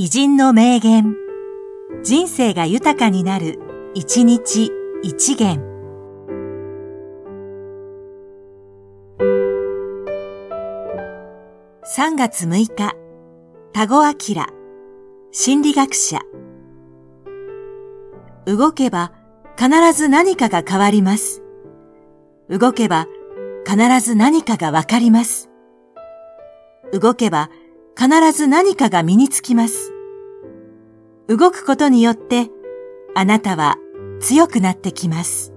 偉人の名言。人生が豊かになる、一日一元。3月6日、田子明、心理学者。動けば必ず何かが変わります。動けば必ず何かがわかります。動けば必ず何かが身につきます。動くことによってあなたは強くなってきます。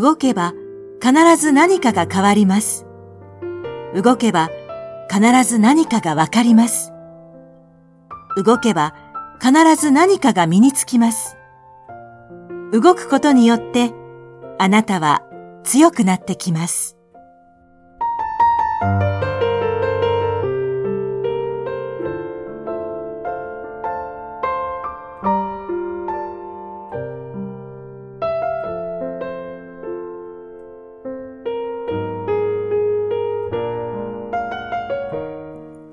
動けば必ず何かが変わります。動けば必ず何かがわかります。動けば必ず何かが身につきます。動くことによってあなたは強くなってきます。